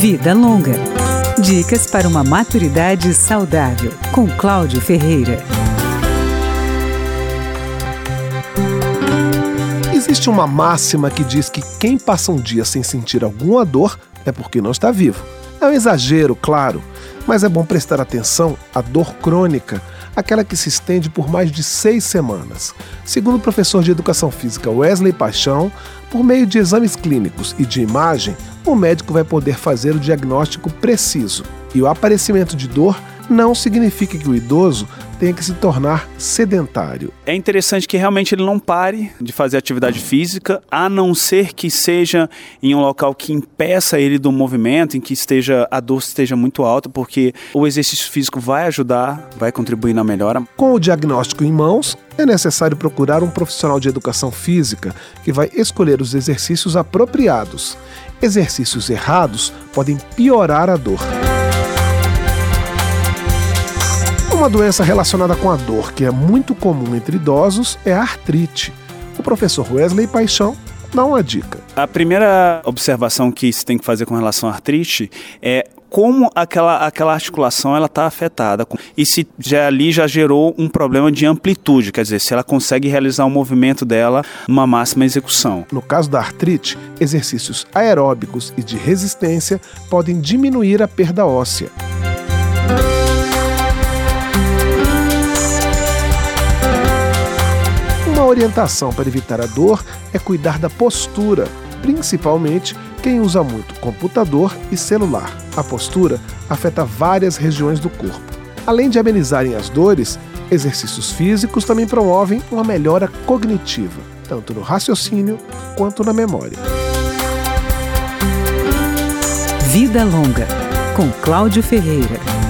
Vida Longa. Dicas para uma maturidade saudável, com Cláudio Ferreira. Existe uma máxima que diz que quem passa um dia sem sentir alguma dor é porque não está vivo. É um exagero, claro, mas é bom prestar atenção à dor crônica, aquela que se estende por mais de seis semanas. Segundo o professor de educação física Wesley Paixão, por meio de exames clínicos e de imagem, o médico vai poder fazer o diagnóstico preciso. E o aparecimento de dor não significa que o idoso tenha que se tornar sedentário. É interessante que realmente ele não pare de fazer atividade física, a não ser que seja em um local que impeça ele do movimento, em que esteja a dor esteja muito alta, porque o exercício físico vai ajudar, vai contribuir na melhora. Com o diagnóstico em mãos, é necessário procurar um profissional de educação física que vai escolher os exercícios apropriados. Exercícios errados podem piorar a dor. Uma doença relacionada com a dor que é muito comum entre idosos é a artrite. O professor Wesley Paixão dá uma dica. A primeira observação que se tem que fazer com relação à artrite é como aquela, aquela articulação ela está afetada e se já ali já gerou um problema de amplitude, quer dizer, se ela consegue realizar o movimento dela numa máxima execução. No caso da artrite, exercícios aeróbicos e de resistência podem diminuir a perda óssea. Orientação para evitar a dor é cuidar da postura, principalmente quem usa muito computador e celular. A postura afeta várias regiões do corpo. Além de amenizarem as dores, exercícios físicos também promovem uma melhora cognitiva, tanto no raciocínio quanto na memória. Vida Longa, com Cláudio Ferreira.